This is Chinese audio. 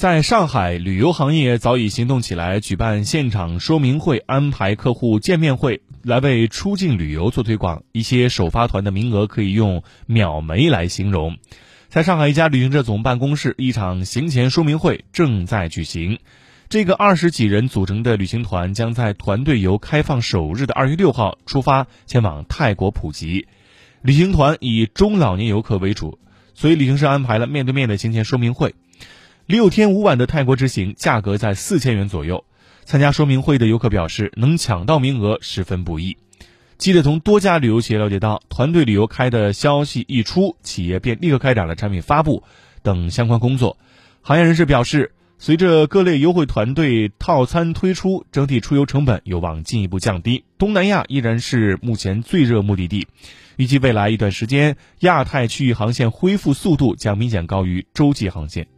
在上海，旅游行业早已行动起来，举办现场说明会，安排客户见面会，来为出境旅游做推广。一些首发团的名额可以用秒没来形容。在上海一家旅行社总办公室，一场行前说明会正在举行。这个二十几人组成的旅行团将在团队游开放首日的二月六号出发，前往泰国普吉。旅行团以中老年游客为主，所以旅行社安排了面对面的行前说明会。六天五晚的泰国之行，价格在四千元左右。参加说明会的游客表示，能抢到名额十分不易。记者从多家旅游企业了解到，团队旅游开的消息一出，企业便立刻开展了产品发布等相关工作。行业人士表示，随着各类优惠团队套餐推出，整体出游成本有望进一步降低。东南亚依然是目前最热目的地，预计未来一段时间，亚太区域航线恢复速度将明显高于洲际航线。